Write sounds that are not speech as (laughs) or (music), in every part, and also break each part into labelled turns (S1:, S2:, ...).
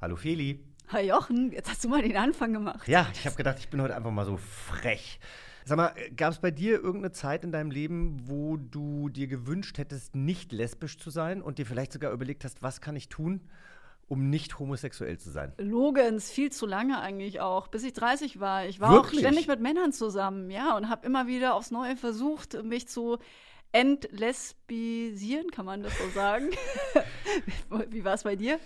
S1: Hallo Feli.
S2: Hi Jochen, jetzt hast du mal den Anfang gemacht.
S1: Ja, ich habe gedacht, ich bin heute einfach mal so frech. Sag mal, gab es bei dir irgendeine Zeit in deinem Leben, wo du dir gewünscht hättest, nicht lesbisch zu sein und dir vielleicht sogar überlegt hast, was kann ich tun, um nicht homosexuell zu sein?
S2: Logens, viel zu lange eigentlich auch, bis ich 30 war. Ich war auch
S1: Wirklich?
S2: ständig mit Männern zusammen, ja, und habe immer wieder aufs Neue versucht, mich zu entlesbisieren, kann man das so sagen? (laughs) Wie war es bei dir?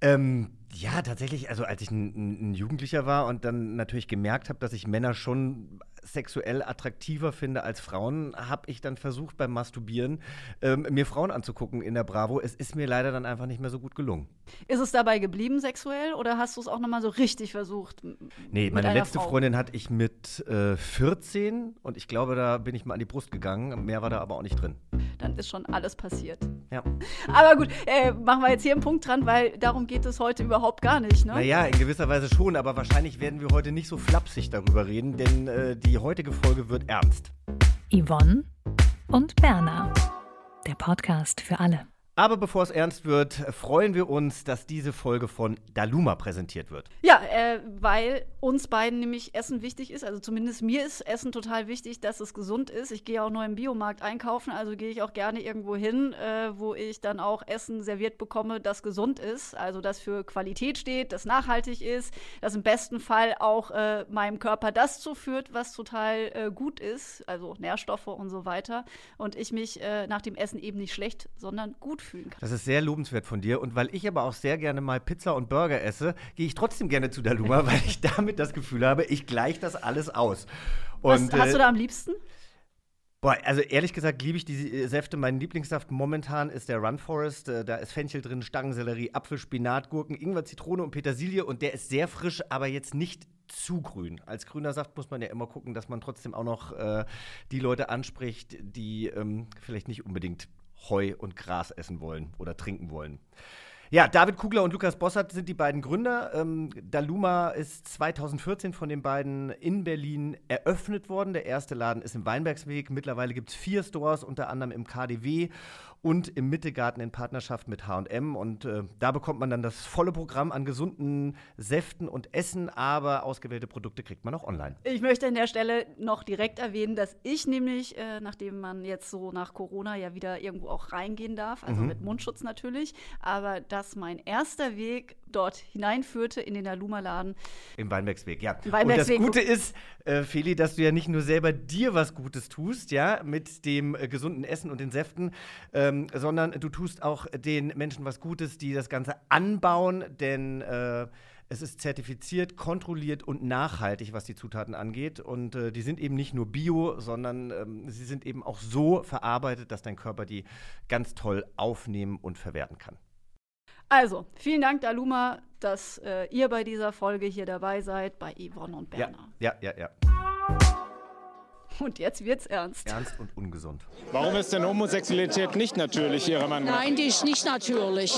S1: Ähm, ja, tatsächlich, also als ich ein, ein- Jugendlicher war und dann natürlich gemerkt habe, dass ich Männer schon sexuell attraktiver finde als Frauen, habe ich dann versucht beim Masturbieren ähm, mir Frauen anzugucken in der Bravo. Es ist mir leider dann einfach nicht mehr so gut gelungen.
S2: Ist es dabei geblieben sexuell oder hast du es auch nochmal so richtig versucht?
S1: Nee, meine letzte
S2: Frau?
S1: Freundin hatte ich mit äh, 14 und ich glaube, da bin ich mal an die Brust gegangen. Mehr war da aber auch nicht drin.
S2: Dann ist schon alles passiert.
S1: Ja.
S2: Aber gut, äh, machen wir jetzt hier einen Punkt dran, weil darum geht es heute überhaupt gar nicht, ne?
S1: Naja, in gewisser Weise schon, aber wahrscheinlich werden wir heute nicht so flapsig darüber reden, denn äh, die heutige Folge wird ernst.
S3: Yvonne und Berna. Der Podcast für alle.
S1: Aber bevor es ernst wird, freuen wir uns, dass diese Folge von Daluma präsentiert wird.
S2: Ja, äh, weil uns beiden nämlich Essen wichtig ist. Also zumindest mir ist Essen total wichtig, dass es gesund ist. Ich gehe auch nur im Biomarkt einkaufen, also gehe ich auch gerne irgendwo hin, äh, wo ich dann auch Essen serviert bekomme, das gesund ist. Also das für Qualität steht, das nachhaltig ist, das im besten Fall auch äh, meinem Körper das zuführt, was total äh, gut ist, also Nährstoffe und so weiter. Und ich mich äh, nach dem Essen eben nicht schlecht, sondern gut fühlen kann.
S1: Das ist sehr lobenswert von dir. Und weil ich aber auch sehr gerne mal Pizza und Burger esse, gehe ich trotzdem gerne zu Daluma, weil ich damit das Gefühl habe, ich gleiche das alles aus.
S2: Was
S1: Und,
S2: hast
S1: äh,
S2: du da am liebsten?
S1: Boah, also ehrlich gesagt liebe ich diese äh, Säfte. Mein Lieblingssaft momentan ist der Run Forest. Äh, Da ist Fenchel drin, Stangensellerie, Apfel, Spinat, Gurken, Ingwer, Zitrone und Petersilie. Und der ist sehr frisch, aber jetzt nicht zu grün. Als grüner Saft muss man ja immer gucken, dass man trotzdem auch noch äh, die Leute anspricht, die ähm, vielleicht nicht unbedingt Heu und Gras essen wollen oder trinken wollen. Ja, David Kugler und Lukas Bossert sind die beiden Gründer. Ähm, Daluma ist 2014 von den beiden in Berlin eröffnet worden. Der erste Laden ist im Weinbergsweg. Mittlerweile gibt es vier Stores, unter anderem im KDW und im Mittegarten in Partnerschaft mit H&M. Und äh, da bekommt man dann das volle Programm an gesunden Säften und Essen, aber ausgewählte Produkte kriegt man auch online.
S2: Ich möchte an der Stelle noch direkt erwähnen, dass ich nämlich, äh, nachdem man jetzt so nach Corona ja wieder irgendwo auch reingehen darf, also mit Mundschutz natürlich, aber dass mein erster Weg dort hineinführte in den Aluma-Laden.
S1: Im Weinbergsweg, ja.
S2: Weinbergsweg.
S1: Und das Gute ist, äh, Feli, dass du ja nicht nur selber dir was Gutes tust, ja, mit dem äh, gesunden Essen und den Säften, ähm, sondern du tust auch den Menschen was Gutes, die das Ganze anbauen, denn äh, es ist zertifiziert, kontrolliert und nachhaltig, was die Zutaten angeht. Und äh, die sind eben nicht nur bio, sondern ähm, sie sind eben auch so verarbeitet, dass dein Körper die ganz toll aufnehmen und verwerten kann.
S2: Also, vielen Dank, Daluma, dass äh, ihr bei dieser Folge hier dabei seid, bei Yvonne und
S1: Ja,
S2: Berner.
S1: ja, ja, ja.
S2: Und jetzt wird's ernst.
S1: Ernst und ungesund.
S4: Warum ist denn Homosexualität nicht natürlich, Ihrer Meinung nach?
S5: Nein, die ist nicht natürlich.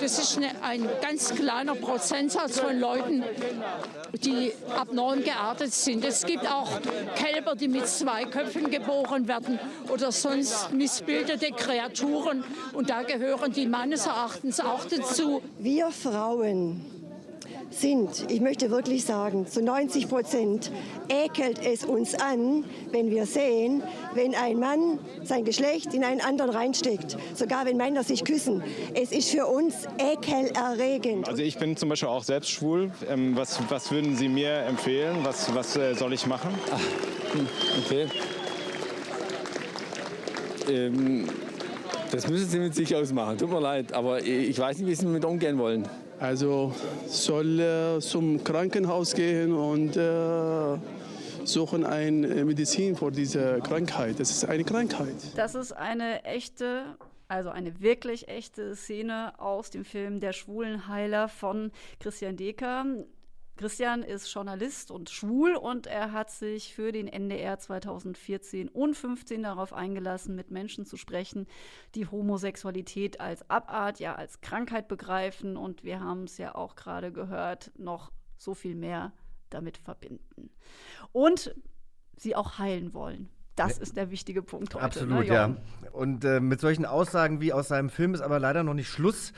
S5: Das ist eine, ein ganz kleiner Prozentsatz von Leuten, die abnorm geartet sind. Es gibt auch Kälber, die mit zwei Köpfen geboren werden oder sonst missbildete Kreaturen. Und da gehören die meines Erachtens auch dazu.
S6: Wir Frauen sind, ich möchte wirklich sagen, zu 90 Prozent ekelt es uns an, wenn wir sehen, wenn ein Mann sein Geschlecht in einen anderen reinsteckt, sogar wenn Männer sich küssen. Es ist für uns ekelerregend.
S4: Also ich bin zum Beispiel auch selbst schwul. Ähm, was, was würden Sie mir empfehlen? Was, was äh, soll ich machen?
S7: Okay. Ähm, das müssen Sie mit sich ausmachen. Tut mir leid, aber ich weiß nicht, wie Sie damit umgehen wollen.
S8: Also soll äh, zum Krankenhaus gehen und äh, suchen eine Medizin für diese Krankheit. Das ist eine Krankheit.
S2: Das ist eine echte Also eine wirklich echte Szene aus dem Film Der Schwulenheiler von Christian Deker. Christian ist Journalist und schwul und er hat sich für den NDR 2014 und 15 darauf eingelassen, mit Menschen zu sprechen, die Homosexualität als Abart, ja als Krankheit begreifen und wir haben es ja auch gerade gehört, noch so viel mehr damit verbinden. Und sie auch heilen wollen. Das ist der wichtige Punkt heute.
S1: Absolut, ne, ja. Und äh, mit solchen Aussagen wie aus seinem Film ist aber leider noch nicht Schluss.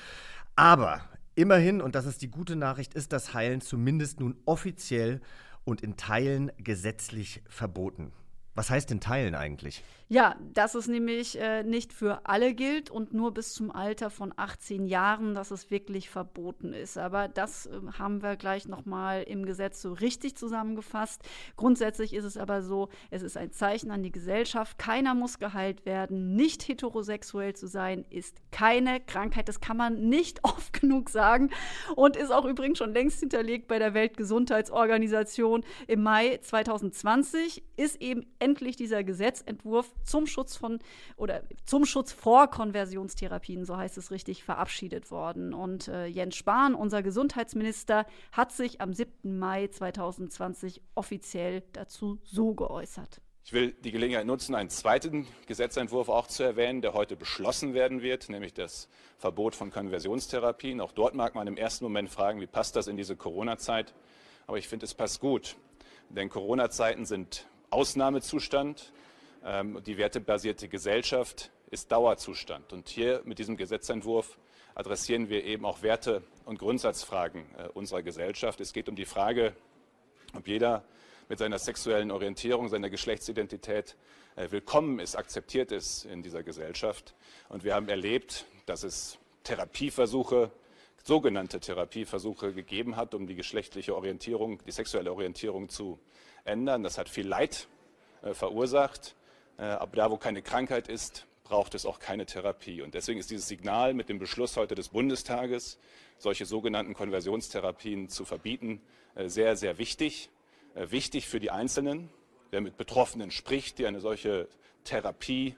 S1: Aber Immerhin, und das ist die gute Nachricht, ist das Heilen zumindest nun offiziell und in Teilen gesetzlich verboten. Was heißt denn Teilen eigentlich?
S2: Ja, dass es nämlich äh, nicht für alle gilt und nur bis zum Alter von 18 Jahren, dass es wirklich verboten ist. Aber das äh, haben wir gleich nochmal im Gesetz so richtig zusammengefasst. Grundsätzlich ist es aber so, es ist ein Zeichen an die Gesellschaft. Keiner muss geheilt werden. Nicht heterosexuell zu sein ist keine Krankheit. Das kann man nicht (laughs) oft genug sagen und ist auch übrigens schon längst hinterlegt bei der Weltgesundheitsorganisation. Im Mai 2020 ist eben endlich dieser Gesetzentwurf zum Schutz von oder zum Schutz vor Konversionstherapien, so heißt es richtig, verabschiedet worden. Und äh, Jens Spahn, unser Gesundheitsminister, hat sich am 7. Mai 2020 offiziell dazu so geäußert.
S9: Ich will die Gelegenheit nutzen, einen zweiten Gesetzentwurf auch zu erwähnen, der heute beschlossen werden wird, nämlich das Verbot von Konversionstherapien. Auch dort mag man im ersten Moment fragen, wie passt das in diese Corona-Zeit? Aber ich finde, es passt gut. Denn Corona-Zeiten sind Ausnahmezustand. Ähm, die wertebasierte Gesellschaft ist Dauerzustand. Und hier mit diesem Gesetzentwurf adressieren wir eben auch Werte und Grundsatzfragen äh, unserer Gesellschaft. Es geht um die Frage, ob jeder mit seiner sexuellen Orientierung, seiner Geschlechtsidentität äh, willkommen ist, akzeptiert ist in dieser Gesellschaft. Und wir haben erlebt, dass es Therapieversuche, sogenannte Therapieversuche gegeben hat, um die geschlechtliche Orientierung, die sexuelle Orientierung zu ändern. Das hat viel Leid äh, verursacht. Äh, aber da, wo keine Krankheit ist, braucht es auch keine Therapie. Und deswegen ist dieses Signal mit dem Beschluss heute des Bundestages, solche sogenannten Konversionstherapien zu verbieten, äh, sehr, sehr wichtig. Äh, wichtig für die Einzelnen, wer mit Betroffenen spricht, die eine solche Therapie,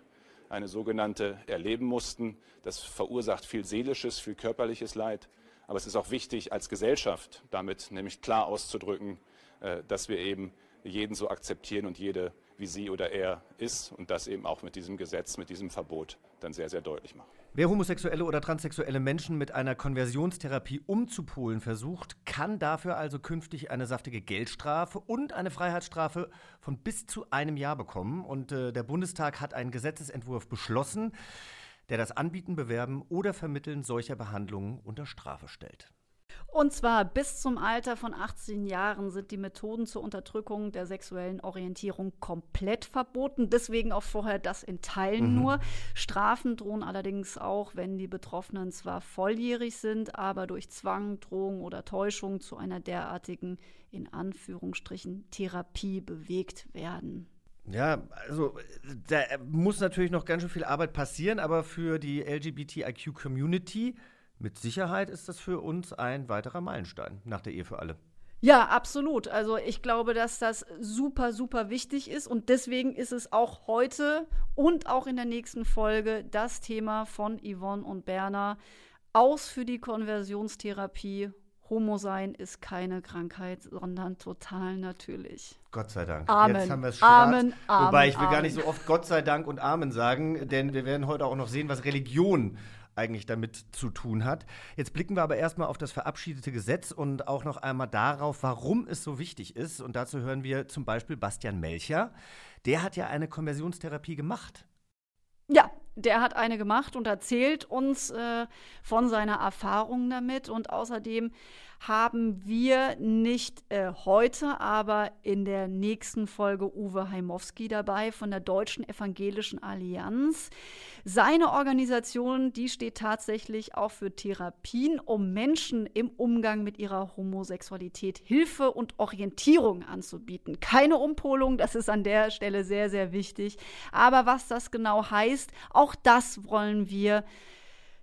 S9: eine sogenannte, erleben mussten. Das verursacht viel seelisches, viel körperliches Leid. Aber es ist auch wichtig als Gesellschaft, damit nämlich klar auszudrücken, dass wir eben jeden so akzeptieren und jede wie sie oder er ist und das eben auch mit diesem Gesetz, mit diesem Verbot dann sehr, sehr deutlich machen.
S1: Wer homosexuelle oder transsexuelle Menschen mit einer Konversionstherapie umzupolen versucht, kann dafür also künftig eine saftige Geldstrafe und eine Freiheitsstrafe von bis zu einem Jahr bekommen. Und äh, der Bundestag hat einen Gesetzesentwurf beschlossen, der das Anbieten, Bewerben oder Vermitteln solcher Behandlungen unter Strafe stellt.
S2: Und zwar bis zum Alter von 18 Jahren sind die Methoden zur Unterdrückung der sexuellen Orientierung komplett verboten. Deswegen auch vorher das in Teilen mhm. nur. Strafen drohen allerdings auch, wenn die Betroffenen zwar volljährig sind, aber durch Zwang, Drohung oder Täuschung zu einer derartigen, in Anführungsstrichen, Therapie bewegt werden.
S1: Ja, also da muss natürlich noch ganz schön viel Arbeit passieren, aber für die LGBTIQ-Community mit Sicherheit ist das für uns ein weiterer Meilenstein nach der Ehe für alle.
S2: Ja, absolut. Also ich glaube, dass das super, super wichtig ist und deswegen ist es auch heute und auch in der nächsten Folge das Thema von Yvonne und Berner. Aus für die Konversionstherapie. Homo sein ist keine Krankheit, sondern total natürlich.
S1: Gott sei Dank.
S2: Amen.
S1: Jetzt haben wir es
S2: Amen, Amen,
S1: Wobei ich will
S2: Amen.
S1: gar nicht so oft Gott sei Dank und Amen sagen, denn wir werden heute auch noch sehen, was Religion eigentlich damit zu tun hat. Jetzt blicken wir aber erstmal auf das verabschiedete Gesetz und auch noch einmal darauf, warum es so wichtig ist. Und dazu hören wir zum Beispiel Bastian Melcher. Der hat ja eine Konversionstherapie gemacht.
S2: Ja, der hat eine gemacht und erzählt uns äh, von seiner Erfahrung damit. Und außerdem haben wir nicht äh, heute, aber in der nächsten Folge Uwe Heimowski dabei von der Deutschen Evangelischen Allianz. Seine Organisation, die steht tatsächlich auch für Therapien, um Menschen im Umgang mit ihrer Homosexualität Hilfe und Orientierung anzubieten. Keine Umpolung, das ist an der Stelle sehr, sehr wichtig. Aber was das genau heißt, auch das wollen wir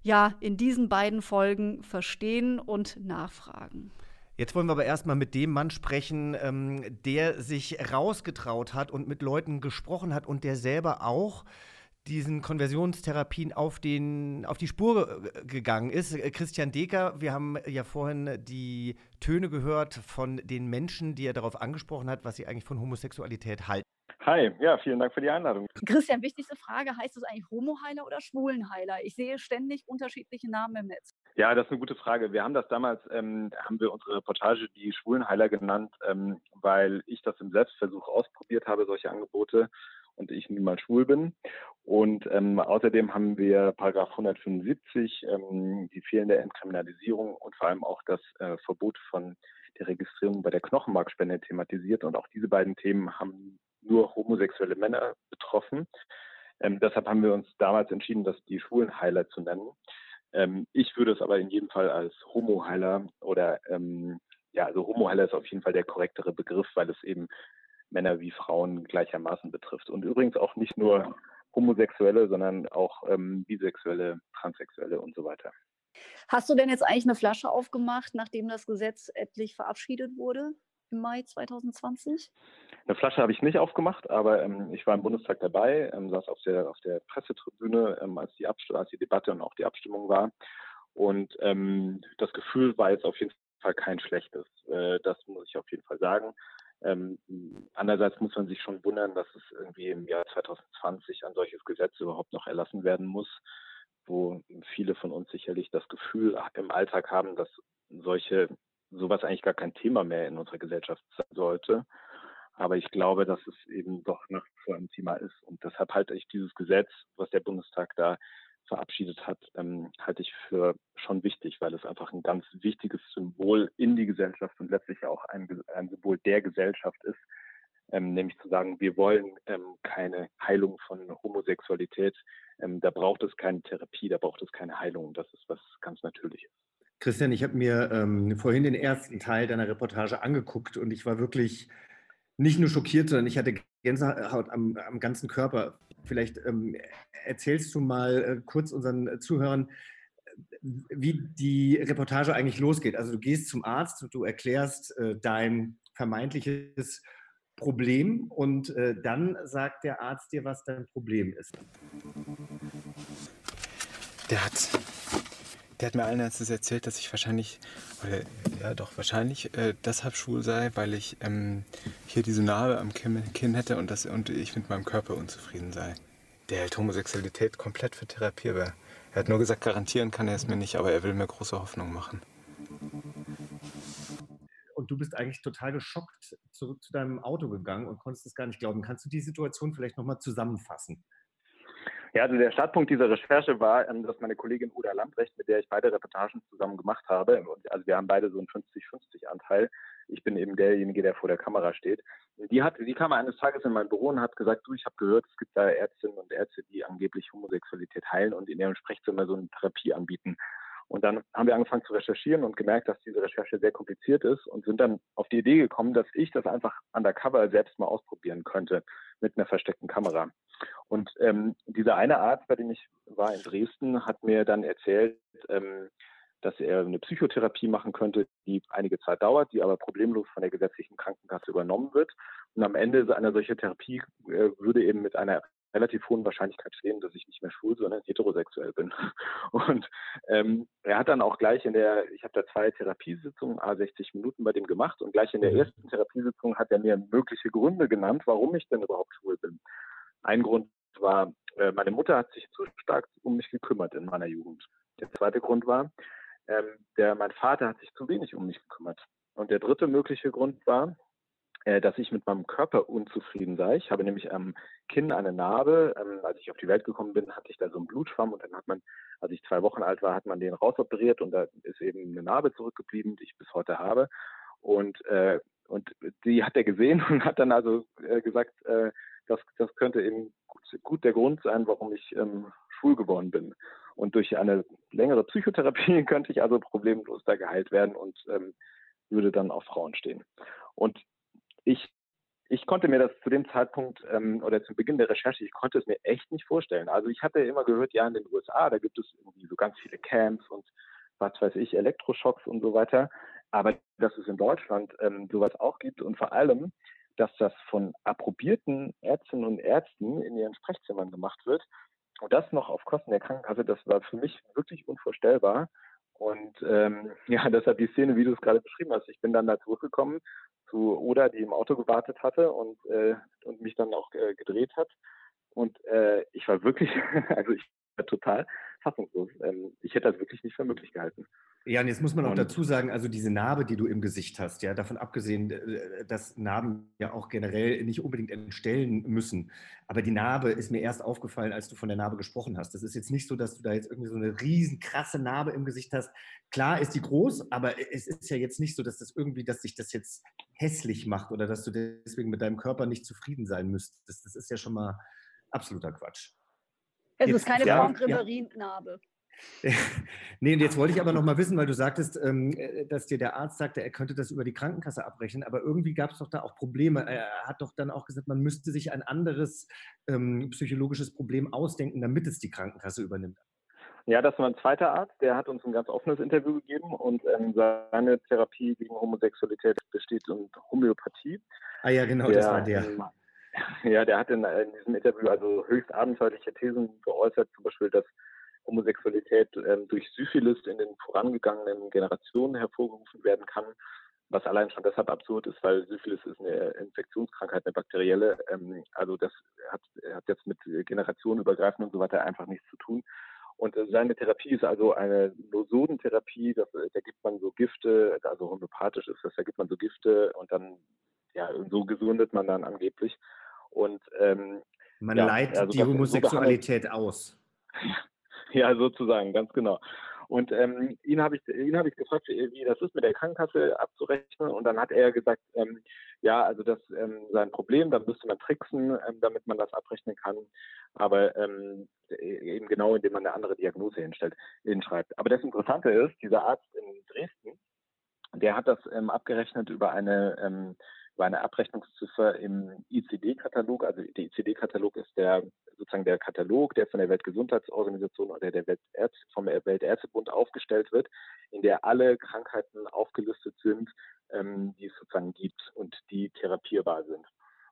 S2: ja in diesen beiden Folgen verstehen und nachfragen.
S1: Jetzt wollen wir aber erstmal mit dem Mann sprechen, ähm, der sich rausgetraut hat und mit Leuten gesprochen hat und der selber auch diesen Konversionstherapien auf, den, auf die Spur gegangen ist. Äh, Christian Deker, wir haben ja vorhin die Töne gehört von den Menschen, die er darauf angesprochen hat, was sie eigentlich von Homosexualität halten.
S10: Hi, ja, vielen Dank für die Einladung.
S2: Christian, wichtigste Frage, heißt es eigentlich Homoheiler oder Schwulenheiler? Ich sehe ständig unterschiedliche Namen im Netz.
S10: Ja, das ist eine gute Frage. Wir haben das damals, ähm, haben wir unsere Reportage die Schwulenheiler genannt, ähm, weil ich das im Selbstversuch ausprobiert habe, solche Angebote und ich nun mal schwul bin. Und ähm, außerdem haben wir Paragraph 175, ähm, die fehlende Entkriminalisierung und vor allem auch das äh, Verbot von der Registrierung bei der Knochenmarkspende thematisiert. Und auch diese beiden Themen haben nur homosexuelle Männer betroffen. Ähm, deshalb haben wir uns damals entschieden, das die Schwulenheiler zu nennen. Ähm, ich würde es aber in jedem Fall als Homoheiler oder ähm, ja, also Homoheiler ist auf jeden Fall der korrektere Begriff, weil es eben Männer wie Frauen gleichermaßen betrifft. Und übrigens auch nicht nur Homosexuelle, sondern auch ähm, Bisexuelle, Transsexuelle und so weiter.
S2: Hast du denn jetzt eigentlich eine Flasche aufgemacht, nachdem das Gesetz endlich verabschiedet wurde im Mai 2020?
S10: Eine Flasche habe ich nicht aufgemacht, aber ähm, ich war im Bundestag dabei, ähm, saß auf der, auf der Pressetribüne, ähm, als, die als die Debatte und auch die Abstimmung war. Und ähm, das Gefühl war jetzt auf jeden Fall kein schlechtes. Äh, das muss ich auf jeden Fall sagen. Ähm, andererseits muss man sich schon wundern, dass es irgendwie im Jahr 2020 ein solches Gesetz überhaupt noch erlassen werden muss, wo viele von uns sicherlich das Gefühl im Alltag haben, dass solche sowas eigentlich gar kein Thema mehr in unserer Gesellschaft sein sollte. Aber ich glaube, dass es eben doch nach wie vor ein Thema ist. Und deshalb halte ich dieses Gesetz, was der Bundestag da verabschiedet hat, ähm, halte ich für schon wichtig, weil es einfach ein ganz wichtiges Symbol in die Gesellschaft und letztlich auch ein, ein Symbol der Gesellschaft ist, ähm, nämlich zu sagen, wir wollen ähm, keine Heilung von Homosexualität. Ähm, da braucht es keine Therapie, da braucht es keine Heilung. Das ist was ganz Natürliches.
S1: Christian, ich habe mir ähm, vorhin den ersten Teil deiner Reportage angeguckt und ich war wirklich nicht nur schockiert, sondern ich hatte Gänsehaut am, am ganzen Körper. Vielleicht ähm, erzählst du mal äh, kurz unseren Zuhörern, wie die Reportage eigentlich losgeht. Also du gehst zum Arzt und du erklärst äh, dein vermeintliches Problem und äh, dann sagt der Arzt dir, was dein Problem ist.
S11: Der hat, der hat mir allen Ernstes erzählt, dass ich wahrscheinlich, oder ja doch wahrscheinlich äh, deshalb schwul sei, weil ich ähm, hier diese Narbe am Kinn hätte und, das, und ich mit meinem Körper unzufrieden sei der hält Homosexualität komplett für therapierbar. Er hat nur gesagt, garantieren kann er es mir nicht, aber er will mir große Hoffnung machen.
S1: Und du bist eigentlich total geschockt zurück zu deinem Auto gegangen und konntest es gar nicht glauben. Kannst du die Situation vielleicht nochmal zusammenfassen?
S10: Ja, also der Startpunkt dieser Recherche war, ähm, dass meine Kollegin Uda Lambrecht, mit der ich beide Reportagen zusammen gemacht habe, also wir haben beide so einen 50-50-Anteil, ich bin eben derjenige, der vor der Kamera steht. Die, hat, die kam eines Tages in mein Büro und hat gesagt, du, ich habe gehört, es gibt da Ärztinnen und Ärzte, die angeblich Homosexualität heilen und in ihrem Sprechzimmer so eine Therapie anbieten. Und dann haben wir angefangen zu recherchieren und gemerkt, dass diese Recherche sehr kompliziert ist und sind dann auf die Idee gekommen, dass ich das einfach undercover selbst mal ausprobieren könnte mit einer versteckten Kamera. Und ähm, dieser eine Arzt, bei dem ich war in Dresden, hat mir dann erzählt, ähm, dass er eine Psychotherapie machen könnte, die einige Zeit dauert, die aber problemlos von der gesetzlichen Krankenkasse übernommen wird. Und am Ende einer solchen Therapie äh, würde eben mit einer relativ hohen Wahrscheinlichkeit stehen, dass ich nicht mehr schwul, sondern heterosexuell bin. (laughs) Und ähm, er hat dann auch gleich in der, ich habe da zwei Therapiesitzungen, a 60 Minuten bei dem gemacht und gleich in der mhm. ersten Therapiesitzung hat er mir mögliche Gründe genannt, warum ich denn überhaupt schwul bin. Ein Grund war, äh, meine Mutter hat sich zu stark um mich gekümmert in meiner Jugend. Der zweite Grund war, ähm, der, mein Vater hat sich zu wenig um mich gekümmert. Und der dritte mögliche Grund war, äh, dass ich mit meinem Körper unzufrieden sei. Ich habe nämlich am Kinn eine Narbe. Ähm, als ich auf die Welt gekommen bin, hatte ich da so einen Blutschwamm und dann hat man, als ich zwei Wochen alt war, hat man den rausoperiert und da ist eben eine Narbe zurückgeblieben, die ich bis heute habe. Und, äh, und die hat er gesehen (laughs) und hat dann also äh, gesagt, äh, das, das könnte eben gut, gut, der Grund sein, warum ich ähm, schwul geworden bin. Und durch eine längere Psychotherapie (laughs) könnte ich also problemlos da geheilt werden und ähm, würde dann auf Frauen stehen. Und ich, ich konnte mir das zu dem Zeitpunkt ähm, oder zum Beginn der Recherche, ich konnte es mir echt nicht vorstellen. Also ich hatte immer gehört, ja, in den USA, da gibt es irgendwie so ganz viele Camps und was weiß ich, Elektroschocks und so weiter. Aber dass es in Deutschland ähm, sowas auch gibt und vor allem, dass das von approbierten Ärztinnen und Ärzten in ihren Sprechzimmern gemacht wird, und das noch auf Kosten der Krankenkasse, das war für mich wirklich unvorstellbar. Und ähm, (laughs) ja, deshalb die Szene, wie du es gerade beschrieben hast. Ich bin dann da zurückgekommen zu Oda, die im Auto gewartet hatte und, äh, und mich dann auch äh, gedreht hat. Und äh, ich war wirklich, (laughs) also ich total fassungslos. Ähm, ich hätte das wirklich nicht für möglich gehalten.
S1: Ja, und jetzt muss man auch dazu sagen, also diese Narbe, die du im Gesicht hast, ja, davon abgesehen, äh, dass Narben ja auch generell nicht unbedingt entstellen müssen. Aber die Narbe ist mir erst aufgefallen, als du von der Narbe gesprochen hast. Das ist jetzt nicht so, dass du da jetzt irgendwie so eine riesen krasse Narbe im Gesicht hast. Klar ist die groß, aber es ist ja jetzt nicht so, dass das irgendwie, dass sich das jetzt hässlich macht oder dass du deswegen mit deinem Körper nicht zufrieden sein müsstest. Das ist ja schon mal absoluter Quatsch.
S2: Es
S1: Jetzt-
S2: ist keine
S1: ja,
S2: Franck
S1: ja. (laughs) Nee, und jetzt wollte ich aber noch mal wissen, weil du sagtest, ähm, äh, dass dir der Arzt sagte, er könnte das über die Krankenkasse abrechnen, aber irgendwie gab es doch da auch Probleme. Er hat doch dann auch gesagt, man müsste sich ein anderes ähm, psychologisches Problem ausdenken, damit es die Krankenkasse übernimmt.
S10: Ja, das war ein zweiter Arzt, der hat uns ein ganz offenes Interview gegeben und ähm, seine Therapie gegen Homosexualität besteht in Homöopathie.
S1: Ah ja, genau, das war der. (laughs)
S10: Ja, der hat in, in diesem Interview also höchst abenteuerliche Thesen geäußert, zum Beispiel, dass Homosexualität ähm, durch Syphilis in den vorangegangenen Generationen hervorgerufen werden kann, was allein schon deshalb absurd ist, weil Syphilis ist eine Infektionskrankheit, eine bakterielle. Ähm, also das hat, hat jetzt mit generationenübergreifend und so weiter einfach nichts zu tun. Und äh, seine Therapie ist also eine Nosodentherapie, das, äh, da gibt man so Gifte, also homöopathisch ist das, da gibt man so Gifte und dann, ja, so gesundet man dann angeblich. Und ähm,
S1: Man
S10: ja,
S1: leitet
S10: also
S1: die
S10: das- so
S1: Homosexualität aus. (laughs)
S10: ja, sozusagen, ganz genau. Und ähm, ihn habe ich, ihn habe ich gefragt, wie das ist mit der Krankenkasse abzurechnen. Und dann hat er gesagt, ähm, ja, also das ähm, sei ein Problem, da müsste man tricksen, ähm, damit man das abrechnen kann. Aber ähm, eben genau, indem man eine andere Diagnose hinstellt, hinschreibt. Aber das Interessante ist, dieser Arzt in Dresden, der hat das ähm, abgerechnet über eine ähm, über eine Abrechnungsziffer im ICD-Katalog. Also der ICD-Katalog ist der sozusagen der Katalog, der von der Weltgesundheitsorganisation oder der Weltärz vom Weltärztebund aufgestellt wird, in der alle Krankheiten aufgelistet sind, ähm, die es sozusagen gibt und die therapierbar sind.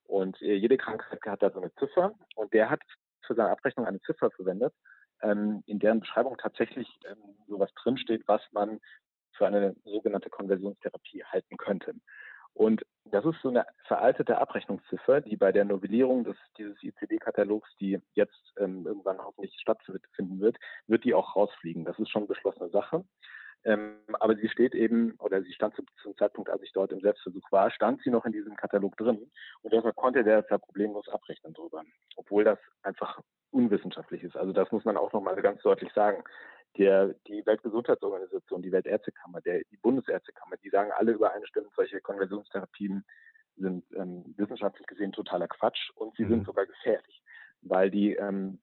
S10: Und äh, jede Krankheit hat da so eine Ziffer und der hat für seine Abrechnung eine Ziffer verwendet, ähm, in deren Beschreibung tatsächlich ähm, sowas drinsteht, was man für eine sogenannte Konversionstherapie halten könnte. Und das ist so eine veraltete Abrechnungsziffer, die bei der Novellierung des, dieses ICD-Katalogs, die jetzt ähm, irgendwann hoffentlich stattfinden wird, wird die auch rausfliegen. Das ist schon beschlossene Sache. Ähm, aber sie steht eben, oder sie stand zu, zum Zeitpunkt, als ich dort im Selbstversuch war, stand sie noch in diesem Katalog drin. Und deshalb konnte der da problemlos abrechnen drüber. Obwohl das einfach unwissenschaftlich ist. Also das muss man auch nochmal ganz deutlich sagen. Der, die Weltgesundheitsorganisation, die Weltärztekammer, der, die Bundesärztekammer, die sagen alle übereinstimmend, solche Konversionstherapien sind ähm, wissenschaftlich gesehen totaler Quatsch und sie sind sogar gefährlich, weil die ähm,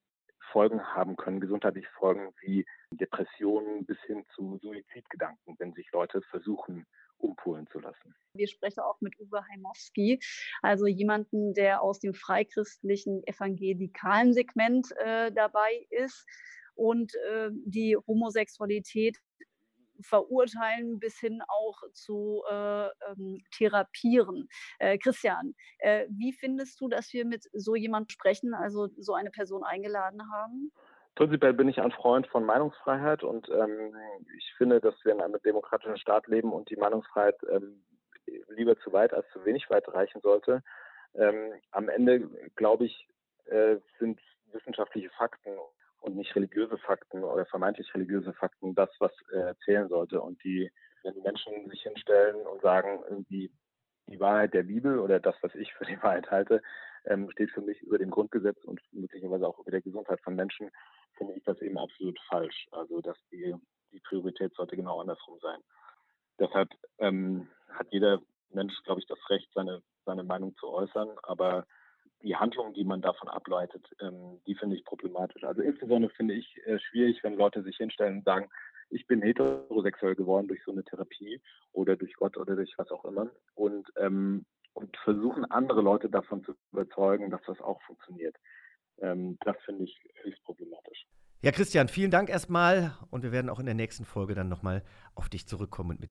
S10: Folgen haben können, gesundheitliche Folgen wie Depressionen bis hin zu Suizidgedanken, wenn sich Leute versuchen, umpolen zu lassen.
S2: Wir sprechen auch mit Uwe Heimowski, also jemanden, der aus dem freichristlichen evangelikalen Segment äh, dabei ist und äh, die Homosexualität verurteilen bis hin auch zu äh, ähm, therapieren. Äh, Christian, äh, wie findest du, dass wir mit so jemandem sprechen, also so eine Person eingeladen haben?
S10: Prinzipiell bin ich ein Freund von Meinungsfreiheit und ähm, ich finde, dass wir in einem demokratischen Staat leben und die Meinungsfreiheit ähm, lieber zu weit als zu wenig weit reichen sollte. Ähm, am Ende, glaube ich, äh, sind wissenschaftliche Fakten und nicht religiöse Fakten oder vermeintlich religiöse Fakten das, was äh, zählen sollte. Und die, wenn die Menschen sich hinstellen und sagen, irgendwie die Wahrheit der Bibel oder das, was ich für die (laughs) Wahrheit halte, ähm, steht für mich über dem Grundgesetz und möglicherweise auch über der Gesundheit von Menschen, finde ich das eben absolut falsch. Also dass die, die Priorität sollte genau andersrum sein. Deshalb ähm, hat jeder Mensch, glaube ich, das Recht, seine, seine Meinung zu äußern, aber die Handlung, die man davon ableitet, ähm, die finde ich problematisch. Also insbesondere finde ich äh, schwierig, wenn Leute sich hinstellen und sagen, ich bin heterosexuell geworden durch so eine Therapie oder durch Gott oder durch was auch immer und, ähm, und versuchen andere Leute davon zu überzeugen, dass das auch funktioniert. Ähm, das finde ich höchst problematisch.
S1: Ja, Christian, vielen Dank erstmal und wir werden auch in der nächsten Folge dann nochmal auf dich zurückkommen und mit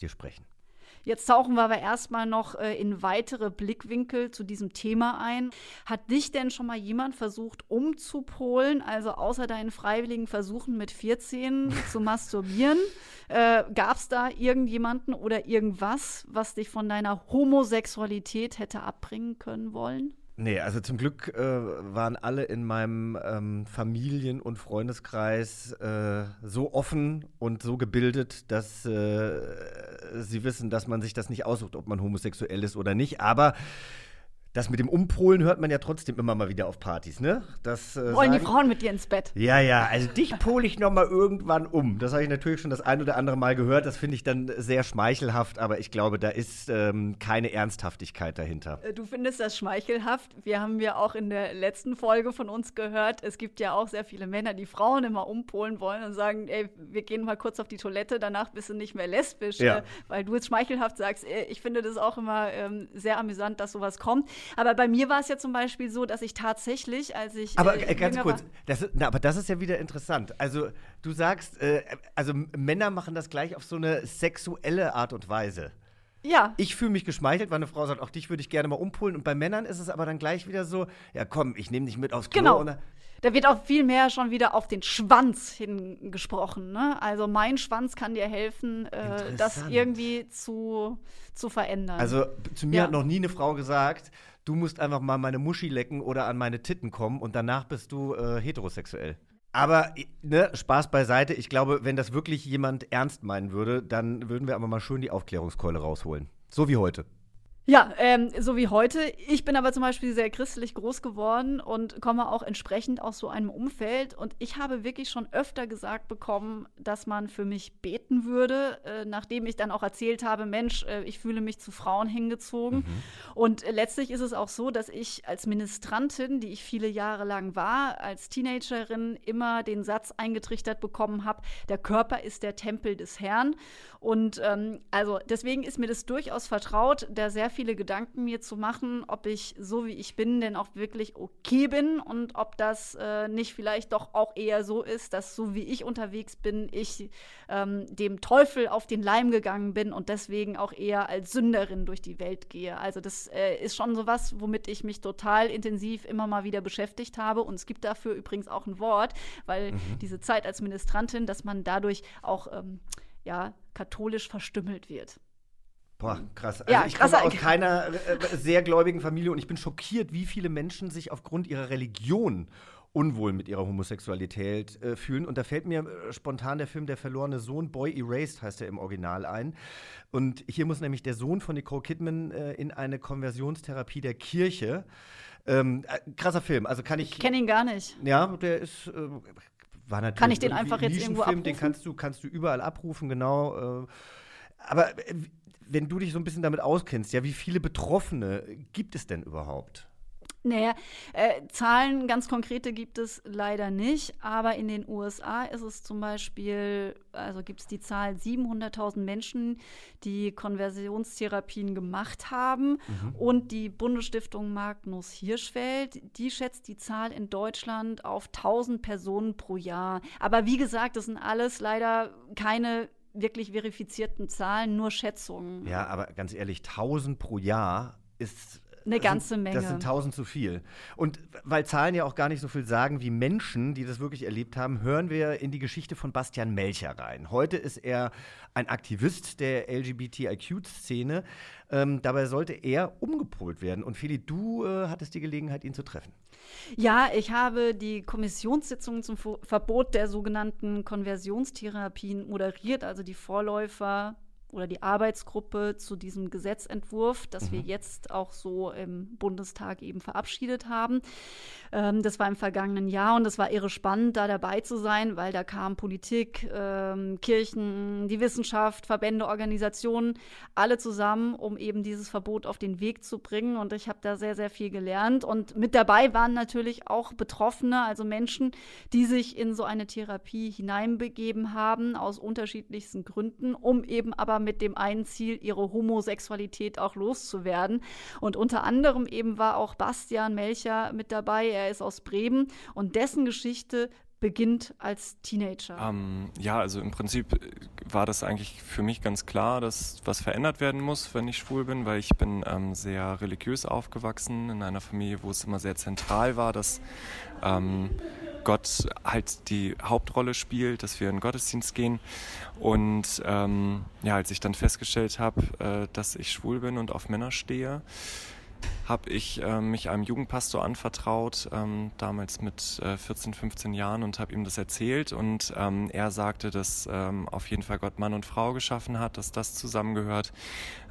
S1: Dir sprechen.
S2: Jetzt tauchen wir aber erstmal noch äh, in weitere Blickwinkel zu diesem Thema ein. Hat dich denn schon mal jemand versucht umzupolen, also außer deinen freiwilligen Versuchen mit 14 (laughs) zu masturbieren? Äh, Gab es da irgendjemanden oder irgendwas, was dich von deiner Homosexualität hätte abbringen können wollen?
S1: Nee, also zum Glück äh, waren alle in meinem ähm, Familien- und Freundeskreis äh, so offen und so gebildet, dass äh, sie wissen, dass man sich das nicht aussucht, ob man homosexuell ist oder nicht. Aber das mit dem Umpolen hört man ja trotzdem immer mal wieder auf Partys, ne? Das, äh,
S2: Wollen die Frauen mit dir ins Bett?
S1: Ja, ja, also dich pole ich noch mal irgendwann um. Das habe ich natürlich schon das ein oder andere Mal gehört. Das finde ich dann sehr schmeichelhaft, aber ich glaube, da ist ähm, keine Ernsthaftigkeit dahinter.
S2: Äh, Du findest das schmeichelhaft. Wir haben ja auch in der letzten Folge von uns gehört, es gibt ja auch sehr viele Männer, die Frauen immer umpolen wollen und sagen, ey, wir gehen mal kurz auf die Toilette, danach bist du nicht mehr lesbisch,
S1: Ja.
S2: äh, weil du jetzt schmeichelhaft sagst. Äh, Ich finde das auch immer ähm, sehr amüsant, dass sowas kommt. Aber bei mir war es ja zum Beispiel so, dass ich tatsächlich, als ich
S1: Aber
S2: äh,
S1: äh, ganz kurz,
S2: war-
S1: das, ist- na, aber das ist ja wieder interessant. Also du sagst, äh, also Männer machen das gleich auf so eine sexuelle Art und Weise.
S2: Ja.
S1: Ich fühle mich geschmeichelt, weil eine Frau sagt, auch dich würde ich gerne mal umpolen. Und bei Männern ist es aber dann gleich wieder so, ja komm, ich nehme dich mit aufs Klo.
S2: Genau. Da wird auch viel mehr schon wieder auf den Schwanz hingesprochen. Ne? Also mein Schwanz kann dir helfen, äh, das irgendwie zu, zu verändern.
S1: also zu mir
S2: Ja.
S1: hat noch nie eine Frau gesagt, du musst einfach mal meine Muschi lecken oder an meine Titten kommen und danach bist du äh, heterosexuell. Aber ne, Spaß beiseite. Ich glaube, wenn das wirklich jemand ernst meinen würde, dann würden wir aber mal schön die Aufklärungskeule rausholen. So wie heute.
S2: Ja, ähm, so wie heute. Ich bin aber zum Beispiel sehr christlich groß geworden und komme auch entsprechend aus so einem Umfeld. Und ich habe wirklich schon öfter gesagt bekommen, dass man für mich beten würde, äh, nachdem ich dann auch erzählt habe, Mensch, äh, ich fühle mich zu Frauen hingezogen. Und äh, letztlich ist es auch so, dass ich als Ministrantin, die ich viele Jahre lang war, als Teenagerin immer den Satz eingetrichtert bekommen habe, der Körper ist der Tempel des Herrn. Und ähm, also deswegen ist mir das durchaus vertraut, da sehr viele Gedanken mir zu machen, ob ich so wie ich bin denn auch wirklich okay bin und ob das äh, nicht vielleicht doch auch eher so ist, dass so wie ich unterwegs bin, ich ähm, dem Teufel auf den Leim gegangen bin und deswegen auch eher als Sünderin durch die Welt gehe. Also das äh, ist schon sowas, womit ich mich total intensiv immer mal wieder beschäftigt habe und es gibt dafür übrigens auch ein Wort, weil
S1: Mhm.
S2: diese Zeit als Ministrantin, dass man dadurch auch ähm, ja, katholisch verstümmelt wird.
S1: Boah, krass. Also
S2: Ja,
S1: ich komme aus keiner (laughs) äh, sehr gläubigen Familie und ich bin schockiert, wie viele Menschen sich aufgrund ihrer Religion unwohl mit ihrer Homosexualität äh, fühlen. Und da fällt mir äh, spontan der Film Der verlorene Sohn, Boy Erased heißt er im Original ein. Und hier muss nämlich der Sohn von Nicole Kidman äh, in eine Konversionstherapie der Kirche. Ähm, äh, krasser Film, also kann ich.
S2: Ich kenne ihn gar nicht.
S1: Ja, der ist. Äh, war natürlich
S2: Kann ich den einfach jetzt irgendwo
S1: Nischenfilm, Den
S2: abrufen?
S1: kannst du, kannst du überall abrufen, genau. Aber äh, wenn du dich so ein bisschen damit auskennst, ja, wie viele Betroffene gibt es denn überhaupt?
S2: Naja, äh, Zahlen ganz konkrete gibt es leider nicht, aber in den USA ist es zum Beispiel, also gibt es die Zahl 700.000 Menschen, die Konversionstherapien gemacht haben.
S12: Mhm.
S2: Und die Bundesstiftung Magnus Hirschfeld, die schätzt die Zahl in Deutschland auf 1000 Personen pro Jahr. Aber wie gesagt, das sind alles leider keine wirklich verifizierten Zahlen, nur Schätzungen.
S1: Ja, aber ganz ehrlich, 1000 pro Jahr ist.
S2: Eine ganze
S1: sind,
S2: Menge.
S1: Das sind 1000 zu viel. Und weil Zahlen ja auch gar nicht so viel sagen wie Menschen, die das wirklich erlebt haben, hören wir in die Geschichte von Bastian Melcher rein. Heute ist er ein Aktivist der LGBTIQ-Szene. Ähm, dabei sollte er umgepolt werden. Und Feli, du äh, hattest die Gelegenheit, ihn zu treffen.
S2: Ja, ich habe die Kommissionssitzung zum Verbot der sogenannten Konversionstherapien moderiert, also die Vorläufer oder die Arbeitsgruppe zu diesem Gesetzentwurf, das
S12: Mhm.
S2: wir jetzt auch so im Bundestag eben verabschiedet haben. Ähm, das war im vergangenen Jahr und es war irre spannend, da dabei zu sein, weil da kam Politik, ähm, Kirchen, die Wissenschaft, Verbände, Organisationen, alle zusammen, um eben dieses Verbot auf den Weg zu bringen. Und ich habe da sehr, sehr viel gelernt. Und mit dabei waren natürlich auch Betroffene, also Menschen, die sich in so eine Therapie hineinbegeben haben, aus unterschiedlichsten Gründen, um eben aber mit dem einen Ziel, ihre Homosexualität auch loszuwerden. Und unter anderem eben war auch Bastian Melcher mit dabei. Er ist aus Bremen und dessen Geschichte beginnt als Teenager.
S12: Ähm, ja, also im Prinzip äh, war das eigentlich für mich ganz klar, dass was verändert werden muss, wenn ich schwul bin, weil ich bin ähm, sehr religiös aufgewachsen in einer Familie, wo es immer sehr zentral war, dass ähm, Gott halt die Hauptrolle spielt, dass wir in den Gottesdienst gehen. Und ähm, ja, als ich dann festgestellt habe, äh, dass ich schwul bin und auf Männer stehe, habe ich äh, mich einem Jugendpastor anvertraut, ähm, damals mit äh, 14, 15 Jahren und habe ihm das erzählt. Und ähm, er sagte, dass ähm, auf jeden Fall Gott Mann und Frau geschaffen hat, dass das zusammengehört,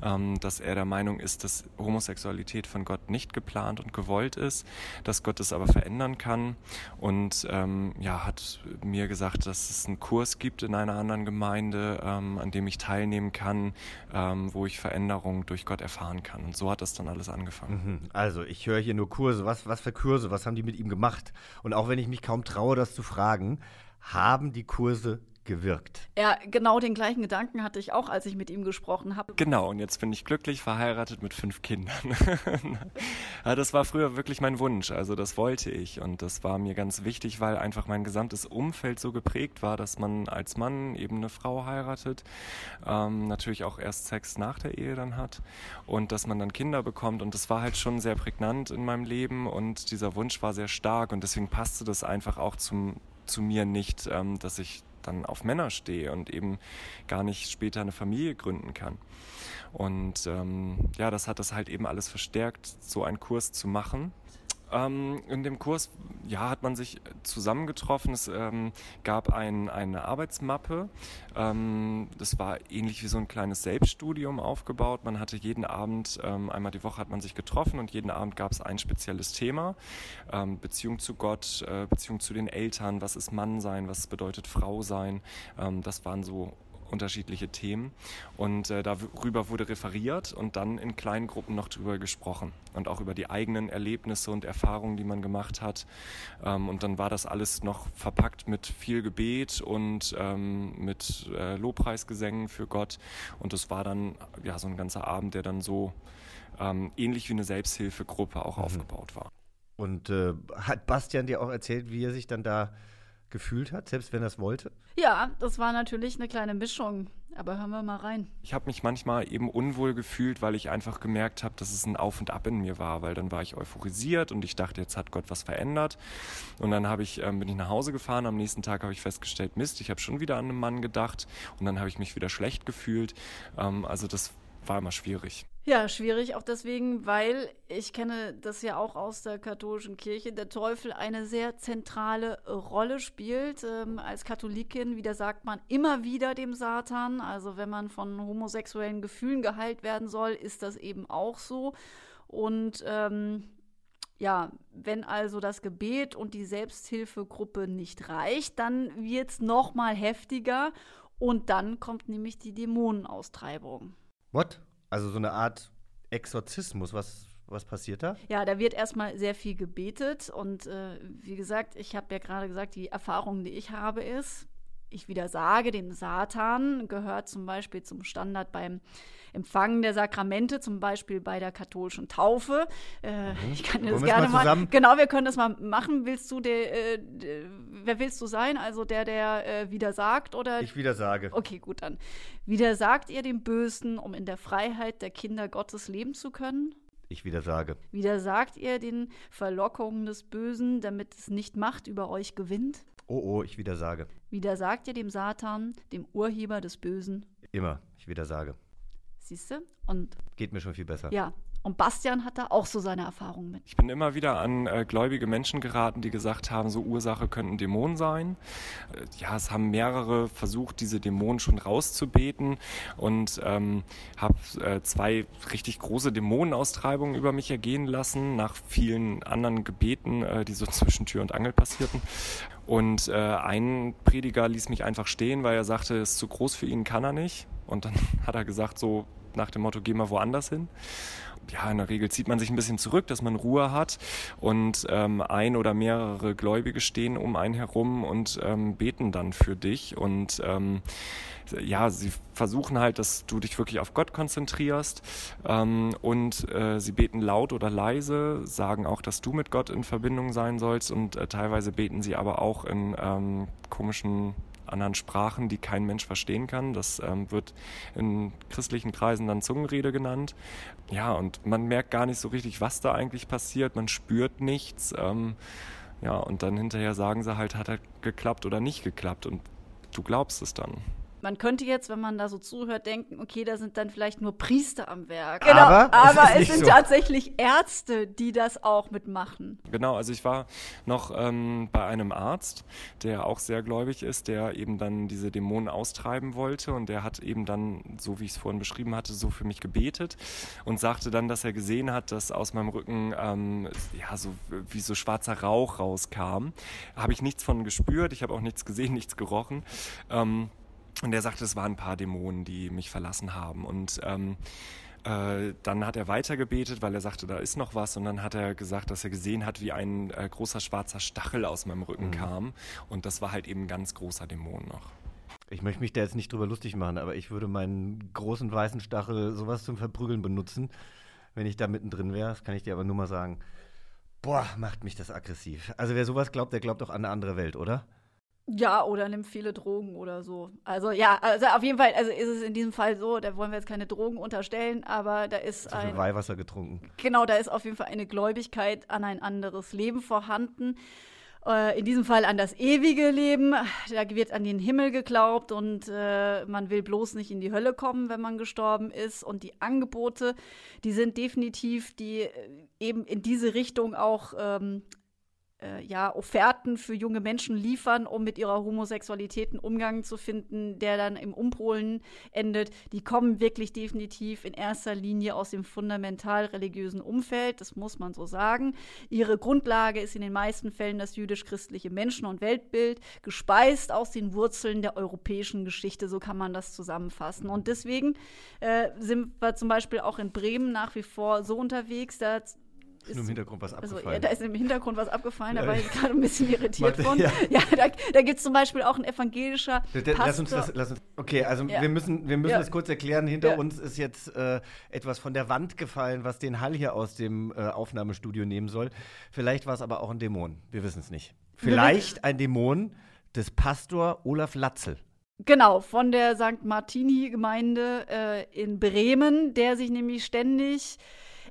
S12: ähm, dass er der Meinung ist, dass Homosexualität von Gott nicht geplant und gewollt ist, dass Gott es aber verändern kann. Und ähm, ja, hat mir gesagt, dass es einen Kurs gibt in einer anderen Gemeinde, ähm, an dem ich teilnehmen kann, wo ich Veränderung durch Gott erfahren kann. Und so hat das dann alles angefangen.
S1: Mhm. Also, ich höre hier nur Kurse. Was, was für Kurse? Was haben die mit ihm gemacht? Und auch wenn ich mich kaum traue, das zu fragen, haben die Kurse gewirkt?
S2: Ja, genau den gleichen Gedanken hatte ich auch, als ich mit ihm gesprochen habe.
S12: Genau, und jetzt bin ich glücklich verheiratet mit fünf Kindern. (laughs) ja, das war früher wirklich mein Wunsch, also das wollte ich und das war mir ganz wichtig, weil einfach mein gesamtes Umfeld so geprägt war, dass man als Mann eben eine Frau heiratet, ähm, natürlich auch erst Sex nach der Ehe dann hat und dass man dann Kinder bekommt und das war halt schon sehr prägnant in meinem Leben und dieser Wunsch war sehr stark und deswegen passte das einfach auch zum, zu mir nicht, ähm, dass ich dann auf Männer stehe und eben gar nicht später eine Familie gründen kann. Und ähm, ja, das hat das halt eben alles verstärkt, so einen Kurs zu machen. Ähm, in dem Kurs ja, hat man sich zusammengetroffen. Es ähm, gab ein, eine Arbeitsmappe. Ähm, das war ähnlich wie so ein kleines Selbststudium aufgebaut. Man hatte jeden Abend, ähm, einmal die Woche hat man sich getroffen und jeden Abend gab es ein spezielles Thema. Ähm, Beziehung zu Gott, äh, Beziehung zu den Eltern, was ist Mann sein, was bedeutet Frau sein. Ähm, das waren so unterschiedliche Themen. Und äh, darüber wurde referiert und dann in kleinen Gruppen noch drüber gesprochen. Und auch über die eigenen Erlebnisse und Erfahrungen, die man gemacht hat. Ähm, und dann war das alles noch verpackt mit viel Gebet und ähm, mit äh, Lobpreisgesängen für Gott. Und es war dann ja so ein ganzer Abend, der dann so ähm, ähnlich wie eine Selbsthilfegruppe auch aufgebaut war.
S1: Und äh, hat Bastian dir auch erzählt, wie er sich dann da gefühlt hat, selbst wenn er es wollte?
S2: Ja, das war natürlich eine kleine Mischung. Aber hören wir mal rein.
S12: Ich habe mich manchmal eben unwohl gefühlt, weil ich einfach gemerkt habe, dass es ein Auf und Ab in mir war, weil dann war ich euphorisiert und ich dachte, jetzt hat Gott was verändert. Und dann habe ich, ähm, bin ich nach Hause gefahren, am nächsten Tag habe ich festgestellt, Mist, ich habe schon wieder an einen Mann gedacht und dann habe ich mich wieder schlecht gefühlt. Ähm, also das war immer schwierig.
S2: Ja, schwierig auch deswegen, weil ich kenne das ja auch aus der katholischen Kirche, der Teufel eine sehr zentrale Rolle spielt. Ähm, als Katholikin widersagt man immer wieder dem Satan. Also wenn man von homosexuellen Gefühlen geheilt werden soll, ist das eben auch so. Und ähm, ja, wenn also das Gebet und die Selbsthilfegruppe nicht reicht, dann wird es noch mal heftiger und dann kommt nämlich die Dämonenaustreibung.
S1: What? Also so eine Art Exorzismus, was, was passiert da?
S2: Ja, da wird erstmal sehr viel gebetet und äh, wie gesagt, ich habe ja gerade gesagt, die Erfahrung, die ich habe, ist, ich widersage dem Satan, gehört zum Beispiel zum Standard beim Empfangen der Sakramente, zum Beispiel bei der katholischen Taufe. Äh,
S1: Mhm.
S2: Ich kann das gerne
S1: mal
S2: mal. Genau, wir können das mal machen. Willst du der, äh, der wer willst du sein? Also der, der äh, widersagt oder?
S1: Ich widersage.
S2: Okay, gut dann. Widersagt ihr dem Bösen, um in der Freiheit der Kinder Gottes leben zu können?
S1: Ich widersage.
S2: Widersagt ihr den Verlockungen des Bösen, damit es nicht Macht über euch gewinnt?
S1: Oh, oh, ich widersage.
S2: Widersagt ihr dem Satan, dem Urheber des Bösen?
S1: Immer. Ich widersage.
S2: Siehst du? Und
S1: Geht mir schon viel besser.
S2: ja, Und Bastian hat da auch so seine Erfahrungen mit.
S12: Ich bin immer wieder an äh, gläubige Menschen geraten, die gesagt haben, so Ursache könnten Dämonen sein. Äh, ja, es haben mehrere versucht, diese Dämonen schon rauszubeten und ähm, habe äh, zwei richtig große Dämonenaustreibungen über mich ergehen lassen, nach vielen anderen Gebeten, äh, die so (laughs) zwischen Tür und Angel passierten. Und äh, ein Prediger ließ mich einfach stehen, weil er sagte, es ist zu groß für ihn, kann er nicht. Und dann (laughs) hat er gesagt, so nach dem Motto, geh mal woanders hin. Ja, in der Regel zieht man sich ein bisschen zurück, dass man Ruhe hat und ähm, ein oder mehrere Gläubige stehen um einen herum und ähm, beten dann für dich und ähm, ja, sie versuchen halt, dass du dich wirklich auf Gott konzentrierst ähm, und äh, sie beten laut oder leise, sagen auch, dass du mit Gott in Verbindung sein sollst und äh, teilweise beten sie aber auch in ähm, komischen anderen Sprachen, die kein Mensch verstehen kann. Das ähm, wird in christlichen Kreisen dann Zungenrede genannt. Ja, und man merkt gar nicht so richtig, was da eigentlich passiert. Man spürt nichts. Ähm, ja, und dann hinterher sagen sie halt, hat er geklappt oder nicht geklappt. Und du glaubst es dann.
S2: Man könnte jetzt, wenn man da so zuhört, denken, okay, da sind dann vielleicht nur Priester am Werk.
S1: Genau, aber,
S2: aber
S1: es,
S2: es sind
S1: so.
S2: tatsächlich Ärzte, die das auch mitmachen.
S12: Genau, also ich war noch ähm, bei einem Arzt, der auch sehr gläubig ist, der eben dann diese Dämonen austreiben wollte und der hat eben dann, so wie ich es vorhin beschrieben hatte, so für mich gebetet und sagte dann, dass er gesehen hat, dass aus meinem Rücken ähm, ja so wie so schwarzer Rauch rauskam. Habe ich nichts von gespürt, ich habe auch nichts gesehen, (laughs) nichts gerochen. Ähm, und er sagte, es waren ein paar Dämonen, die mich verlassen haben. Und ähm, äh, dann hat er weiter gebetet, weil er sagte, da ist noch was. Und dann hat er gesagt, dass er gesehen hat, wie ein äh, großer schwarzer Stachel aus meinem Rücken mhm. kam. Und das war halt eben ein ganz großer Dämon noch.
S1: Ich möchte mich da jetzt nicht drüber lustig machen, aber ich würde meinen großen weißen Stachel sowas zum Verprügeln benutzen, wenn ich da mittendrin wäre. Das kann ich dir aber nur mal sagen. Boah, macht mich das aggressiv. Also wer sowas glaubt, der glaubt auch an eine andere Welt, oder?
S2: Ja, oder nimmt viele Drogen oder so. Also ja, also auf jeden Fall, also ist es in diesem Fall so, da wollen wir jetzt keine Drogen unterstellen, aber da ist
S1: Zu
S2: ein
S1: Weihwasser getrunken.
S2: Genau, da ist auf jeden Fall eine Gläubigkeit an ein anderes Leben vorhanden. Äh, in diesem Fall an das ewige Leben. Da wird an den Himmel geglaubt und äh, man will bloß nicht in die Hölle kommen, wenn man gestorben ist. Und die Angebote, die sind definitiv, die äh, eben in diese Richtung auch ähm, äh, ja, Offerten für junge Menschen liefern, um mit ihrer Homosexualität einen Umgang zu finden, der dann im Umpolen endet, die kommen wirklich definitiv in erster Linie aus dem fundamental religiösen Umfeld, das muss man so sagen. Ihre Grundlage ist in den meisten Fällen das jüdisch-christliche Menschen- und Weltbild, gespeist aus den Wurzeln der europäischen Geschichte, so kann man das zusammenfassen. Und deswegen äh, sind wir zum Beispiel auch in Bremen nach wie vor so unterwegs, da
S1: ist nur im Hintergrund was abgefallen.
S2: Also, ja, da ist im Hintergrund was abgefallen, da war ich gerade ein bisschen irritiert von.
S1: Ja,
S2: ja da, da gibt es zum Beispiel auch ein evangelischer Pastor.
S1: Lass uns, das, lass uns, okay, also ja. wir müssen, wir müssen das kurz erklären. Hinter uns ist jetzt äh, etwas von der Wand gefallen, was den Hall hier aus dem äh, Aufnahmestudio nehmen soll. Vielleicht war es aber auch ein Dämon. Wir wissen es nicht. Vielleicht ein Dämon des Pastor Olaf Latzel.
S2: Genau, von der St. Martini-Gemeinde äh, in Bremen, der sich nämlich ständig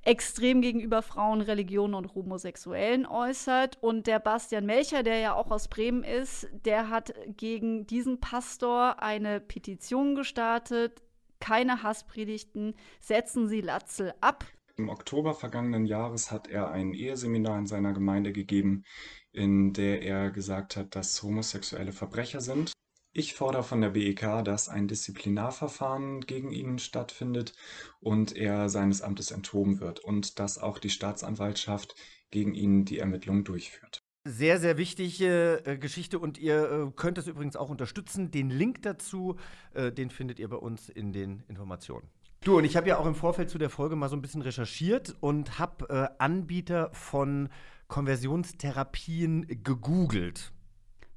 S2: extrem gegenüber Frauen, Religionen und Homosexuellen äußert. Und der Bastian Melcher, der ja auch aus Bremen ist, der hat gegen diesen Pastor eine Petition gestartet. Keine Hasspredigten, setzen Sie Latzel ab.
S13: Im Oktober vergangenen Jahres hat er ein Eheseminar in seiner Gemeinde gegeben, in der er gesagt hat, dass Homosexuelle Verbrecher sind. Ich fordere von der BEK, dass ein Disziplinarverfahren gegen ihn stattfindet und er seines Amtes enthoben wird und dass auch die Staatsanwaltschaft gegen ihn die Ermittlungen durchführt.
S1: Sehr, sehr wichtige äh, Geschichte und ihr äh, könnt es übrigens auch unterstützen. Den Link dazu, äh, den findet ihr bei uns in den Informationen. Du, und ich habe ja auch im Vorfeld zu der Folge mal so ein bisschen recherchiert und habe äh, Anbieter von Konversionstherapien gegoogelt.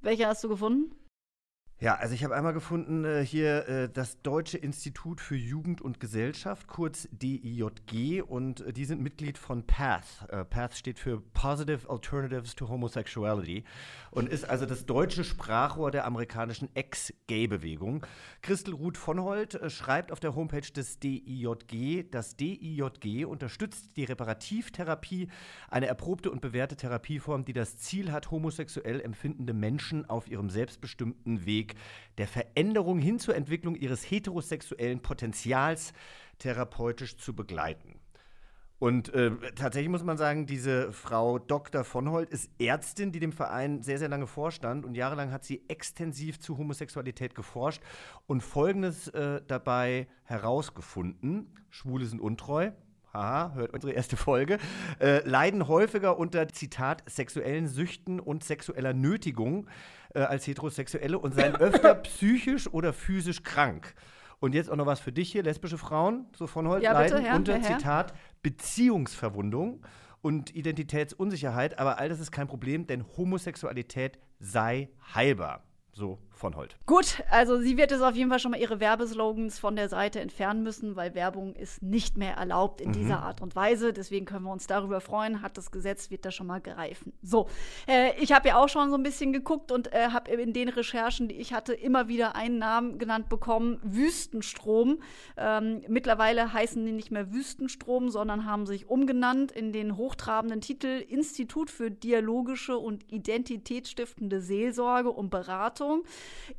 S2: Welche hast du gefunden?
S1: Ja, also ich habe einmal gefunden äh, hier äh, das Deutsche Institut für Jugend und Gesellschaft, kurz DIJG, und äh, die sind Mitglied von PATH. Äh, PATH steht für Positive Alternatives to Homosexuality und ist also das deutsche Sprachrohr der amerikanischen Ex-Gay-Bewegung. Christel Ruth von Holt äh, schreibt auf der Homepage des DIJG, das DIJG unterstützt die Reparativtherapie, eine erprobte und bewährte Therapieform, die das Ziel hat, homosexuell empfindende Menschen auf ihrem selbstbestimmten Weg Weg der Veränderung hin zur Entwicklung ihres heterosexuellen Potenzials therapeutisch zu begleiten. Und äh, tatsächlich muss man sagen, diese Frau Dr. von Holt ist Ärztin, die dem Verein sehr, sehr lange vorstand. Und jahrelang hat sie extensiv zu Homosexualität geforscht und Folgendes äh, dabei herausgefunden. Schwule sind untreu. Haha, hört unsere erste Folge. Äh, leiden häufiger unter, Zitat, sexuellen Süchten und sexueller Nötigung äh, als Heterosexuelle und seien öfter (laughs) psychisch oder physisch krank. Und jetzt auch noch was für dich hier, lesbische Frauen, so von heute,
S2: Ja, bitte,
S1: leiden
S2: Herr,
S1: unter,
S2: Herr.
S1: Zitat, Beziehungsverwundung und Identitätsunsicherheit. Aber all das ist kein Problem, denn Homosexualität sei heilbar. So von Holt.
S2: Gut, also sie wird jetzt auf jeden Fall schon mal ihre Werbeslogans von der Seite entfernen müssen, weil Werbung ist nicht mehr erlaubt in
S1: Mhm.
S2: dieser Art und Weise. Deswegen können wir uns darüber freuen. Hat das Gesetz, wird da schon mal greifen. So, äh, ich habe ja auch schon so ein bisschen geguckt und äh, habe in den Recherchen, die ich hatte, immer wieder einen Namen genannt bekommen: Wüstenstrom. Ähm, mittlerweile heißen die nicht mehr Wüstenstrom, sondern haben sich umgenannt in den hochtrabenden Titel Institut für dialogische und identitätsstiftende Seelsorge und Beratung.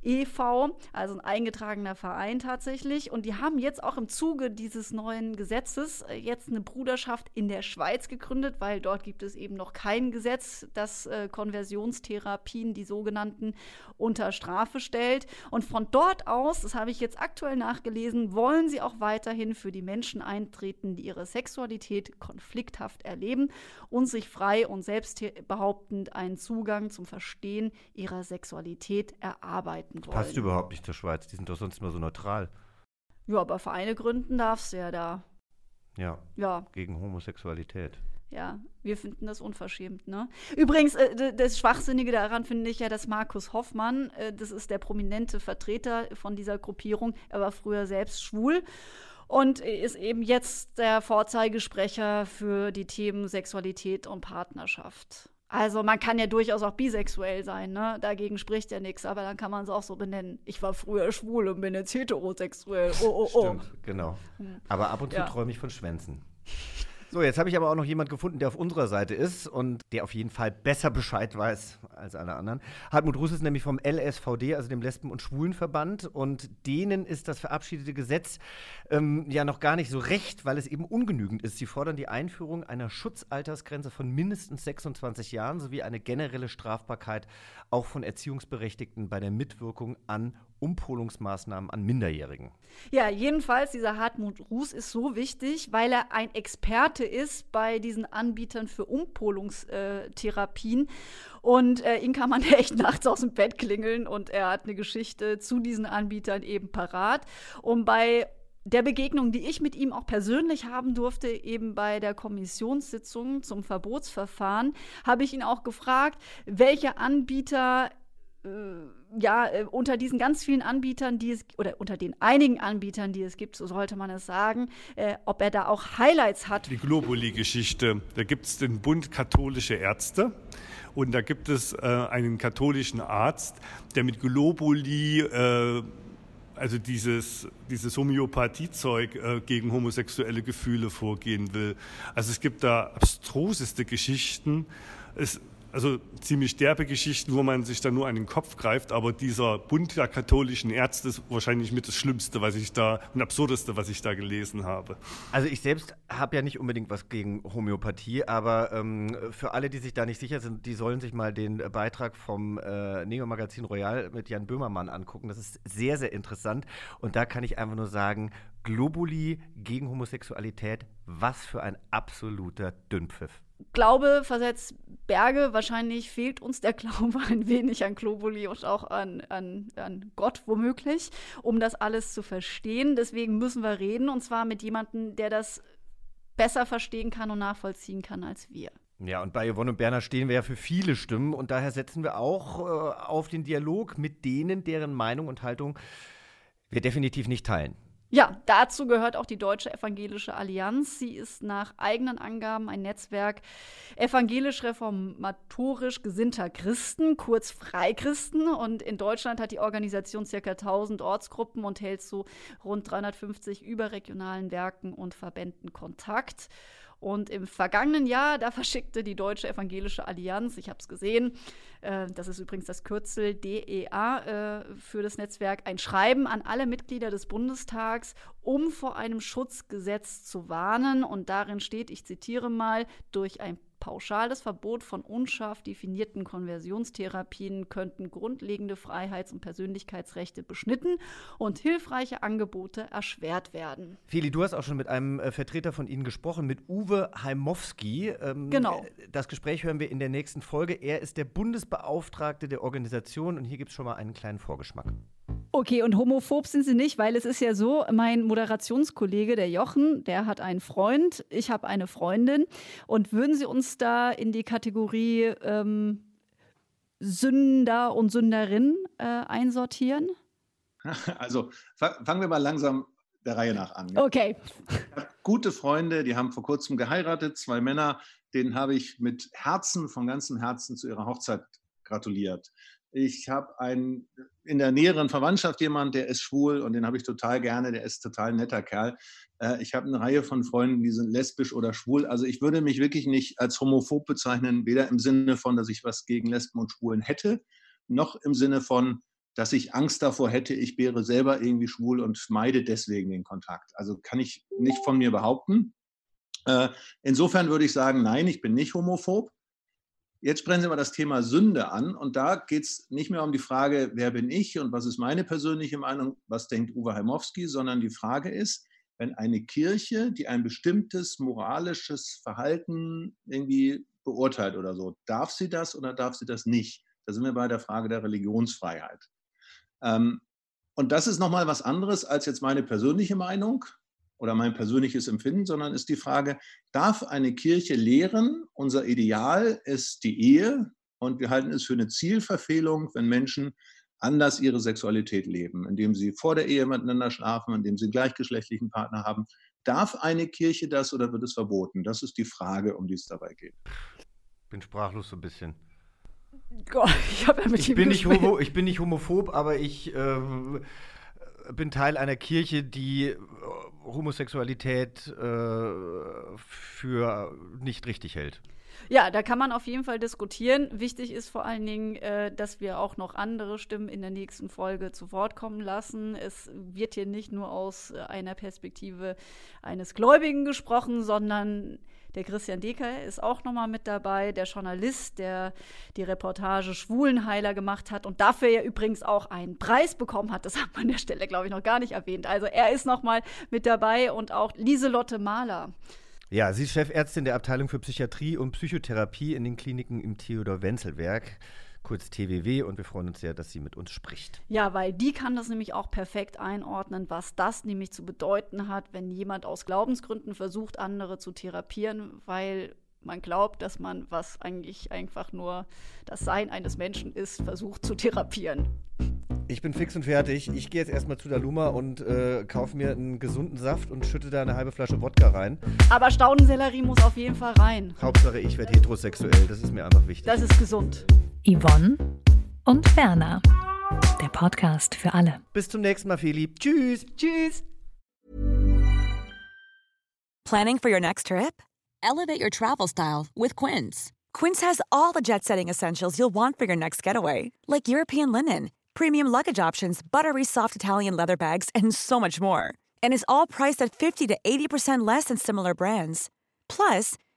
S2: e.V., also ein eingetragener Verein tatsächlich. Und die haben jetzt auch im Zuge dieses neuen Gesetzes äh, jetzt eine Bruderschaft in der Schweiz gegründet, weil dort gibt es eben noch kein Gesetz, das äh, Konversionstherapien, die sogenannten, unter Strafe stellt. Und von dort aus, das habe ich jetzt aktuell nachgelesen, wollen sie auch weiterhin für die Menschen eintreten, die ihre Sexualität konflikthaft erleben und sich frei und selbstbehauptend einen Zugang zum Verstehen ihrer Sexualität erarbeiten wollen.
S1: Passt überhaupt nicht zur Schweiz, die sind doch sonst immer so neutral.
S2: Ja, aber Vereine gründen darfst du ja da.
S1: Ja.
S2: Ja.
S1: Gegen Homosexualität.
S2: Ja, wir finden das unverschämt, ne? Übrigens, äh, das Schwachsinnige daran finde ich ja, dass Markus Hoffmann, äh, das ist der prominente Vertreter von dieser Gruppierung, er war früher selbst schwul und ist eben jetzt der Vorzeigesprecher für die Themen Sexualität und Partnerschaft. Also man kann ja durchaus auch bisexuell sein, ne? Dagegen spricht ja nichts, aber dann kann man es auch so benennen. Ich war früher schwul und bin jetzt heterosexuell. Oh, oh, oh.
S1: Stimmt, genau.
S2: Hm.
S1: Aber ab und zu
S2: Ja.
S1: träume ich von Schwänzen. So, jetzt habe ich aber auch noch jemand gefunden, der auf unserer Seite ist und der auf jeden Fall besser Bescheid weiß als alle anderen. Hartmut Russ ist nämlich vom LSVD, also dem Lesben- und Schwulenverband, und denen ist das verabschiedete Gesetz ähm, ja noch gar nicht so recht, weil es eben ungenügend ist. Sie fordern die Einführung einer Schutzaltersgrenze von mindestens 26 Jahren sowie eine generelle Strafbarkeit auch von Erziehungsberechtigten bei der Mitwirkung an Umpolungsmaßnahmen an Minderjährigen.
S2: Ja, jedenfalls, dieser Hartmut Ruß ist so wichtig, weil er ein Experte ist bei diesen Anbietern für Umpolungstherapien. Und äh, ihn kann man (laughs) echt nachts aus dem Bett klingeln und er hat eine Geschichte zu diesen Anbietern eben parat. Und bei der Begegnung, die ich mit ihm auch persönlich haben durfte, eben bei der Kommissionssitzung zum Verbotsverfahren, habe ich ihn auch gefragt, welche Anbieter äh, ja, äh, unter diesen ganz vielen Anbietern, die es, oder unter den einigen Anbietern, die es gibt, so sollte man es sagen, äh, ob er da auch Highlights hat.
S14: Die Globuli-Geschichte. Da gibt es den Bund katholische Ärzte und da gibt es äh, einen katholischen Arzt, der mit Globuli, äh, also dieses, dieses Homöopathiezeug äh, gegen homosexuelle Gefühle vorgehen will. Also es gibt da abstruseste Geschichten. Es, also ziemlich derbe Geschichten, wo man sich dann nur an den Kopf greift, aber dieser Bund der katholischen Ärzte ist wahrscheinlich mit das Schlimmste, was ich da, und absurdeste, was ich da gelesen habe.
S1: Also ich selbst habe ja nicht unbedingt was gegen Homöopathie, aber ähm, für alle, die sich da nicht sicher sind, die sollen sich mal den Beitrag vom äh, Neo-Magazin Royal mit Jan Böhmermann angucken. Das ist sehr, sehr interessant. Und da kann ich einfach nur sagen, Globuli gegen Homosexualität, was für ein absoluter Dünnpfiff.
S2: Glaube versetzt Berge. Wahrscheinlich fehlt uns der Glaube (laughs) ein wenig an Globuli und auch an, an, an Gott womöglich, um das alles zu verstehen. Deswegen müssen wir reden und zwar mit jemandem, der das besser verstehen kann und nachvollziehen kann als wir.
S1: Ja, und bei Yvonne und Berner stehen wir ja für viele Stimmen und daher setzen wir auch äh, auf den Dialog mit denen, deren Meinung und Haltung wir definitiv nicht teilen.
S2: Ja, dazu gehört auch die Deutsche Evangelische Allianz. Sie ist nach eigenen Angaben ein Netzwerk evangelisch-reformatorisch gesinnter Christen, kurz Freikristen. Und in Deutschland hat die Organisation ca. 1000 Ortsgruppen und hält zu rund 350 überregionalen Werken und Verbänden Kontakt. Und im vergangenen Jahr, da verschickte die Deutsche Evangelische Allianz, ich habe es gesehen, äh, das ist übrigens das Kürzel DEA äh, für das Netzwerk, ein Schreiben an alle Mitglieder des Bundestags, um vor einem Schutzgesetz zu warnen. Und darin steht, ich zitiere mal, durch ein pauschales Verbot von unscharf definierten Konversionstherapien könnten grundlegende Freiheits- und Persönlichkeitsrechte beschnitten und hilfreiche Angebote erschwert werden.
S1: Feli, du hast auch schon mit einem äh, Vertreter von Ihnen gesprochen, mit Uwe Heimowski. Ähm,
S2: Genau.
S1: äh, Das Gespräch hören wir in der nächsten Folge. Er ist der Bundesbeauftragte der Organisation und hier gibt es schon mal einen kleinen Vorgeschmack.
S2: Okay, und homophob sind sie nicht, weil es ist ja so, mein Moderationskollege, der Jochen, der hat einen Freund, ich habe eine Freundin. Und würden Sie uns da in die Kategorie ähm, Sünder und Sünderin äh, einsortieren? (laughs)
S15: Also fa- fangen wir mal langsam der Reihe nach an.
S2: Okay.
S15: Gute Freunde, die haben vor kurzem geheiratet, zwei Männer, denen habe ich mit Herzen, von ganzem Herzen zu ihrer Hochzeit gratuliert. Ich habe einen in der näheren Verwandtschaft jemand, der ist schwul und den habe ich total gerne, der ist total netter Kerl. Äh, Ich habe eine Reihe von Freunden, die sind lesbisch oder schwul. Also ich würde mich wirklich nicht als homophob bezeichnen, weder im Sinne von, dass ich was gegen Lesben und Schwulen hätte, noch im Sinne von, dass ich Angst davor hätte, ich wäre selber irgendwie schwul und meide deswegen den Kontakt. Also kann ich nicht von mir behaupten. Äh, Insofern würde ich sagen, nein, ich bin nicht homophob. Jetzt sprechen Sie mal das Thema Sünde an und da geht es nicht mehr um die Frage, wer bin ich und was ist meine persönliche Meinung, was denkt Uwe Heimowski, sondern die Frage ist, wenn eine Kirche, die ein bestimmtes moralisches Verhalten irgendwie beurteilt oder so, darf sie das oder darf sie das nicht? Da sind wir bei der Frage der Religionsfreiheit. Ähm, und das ist nochmal was anderes als jetzt meine persönliche Meinung oder mein persönliches Empfinden, sondern ist die Frage, darf eine Kirche lehren, unser Ideal ist die Ehe und wir halten es für eine Zielverfehlung, wenn Menschen anders ihre Sexualität leben, indem sie vor der Ehe miteinander schlafen, indem sie einen gleichgeschlechtlichen Partner haben. Darf eine Kirche das oder wird es verboten? Das ist die Frage, um die es dabei geht.
S1: Bin sprachlos so ein bisschen.
S2: Gott, (laughs) ich ja mit
S1: Ich
S2: ihm
S1: bin, homo, ich bin nicht homophob, aber ich ähm, bin Teil einer Kirche, die äh, Homosexualität äh, für nicht richtig hält.
S2: Ja, da kann man auf jeden Fall diskutieren. Wichtig ist vor allen Dingen, äh, dass wir auch noch andere Stimmen in der nächsten Folge zu Wort kommen lassen. Es wird hier nicht nur aus äh, einer Perspektive eines Gläubigen gesprochen, sondern der Christian Decker ist auch nochmal mit dabei, der Journalist, der die Reportage Schwulenheiler gemacht hat und dafür ja übrigens auch einen Preis bekommen hat. Das hat man an der Stelle, glaube ich, noch gar nicht erwähnt. Also er ist nochmal mit dabei und auch Lieselotte Mahler.
S1: Ja, sie ist Chefärztin der Abteilung für Psychiatrie und Psychotherapie in den Kliniken im Theodor-Wenzel-Werk, kurz TWW, und wir freuen uns sehr, dass sie mit uns spricht.
S2: Ja, weil die kann das nämlich auch perfekt einordnen, was das nämlich zu bedeuten hat, wenn jemand aus Glaubensgründen versucht, andere zu therapieren, weil man glaubt, dass man, was eigentlich einfach nur das Sein eines Menschen ist, versucht zu therapieren.
S1: Ich bin fix und fertig. Ich gehe jetzt erstmal zu der Luma und äh, kaufe mir einen gesunden Saft und schütte da eine halbe Flasche Wodka rein.
S2: Aber Staudensellerie muss auf jeden Fall rein.
S1: Hauptsache, ich werde heterosexuell. Das ist mir einfach wichtig.
S2: Das ist gesund.
S3: Yvonne und Werner. Der Podcast für alle.
S1: Bis zum nächsten Mal, Feli. Tschüss.
S2: Tschüss.
S16: Planning for your next trip? Elevate your travel style with Quince. Quince has all the jet setting essentials you'll want for your next getaway, like European linen, premium luggage options, buttery soft Italian leather bags, and so much more. And is all priced at 50 to 80% less than similar brands. Plus,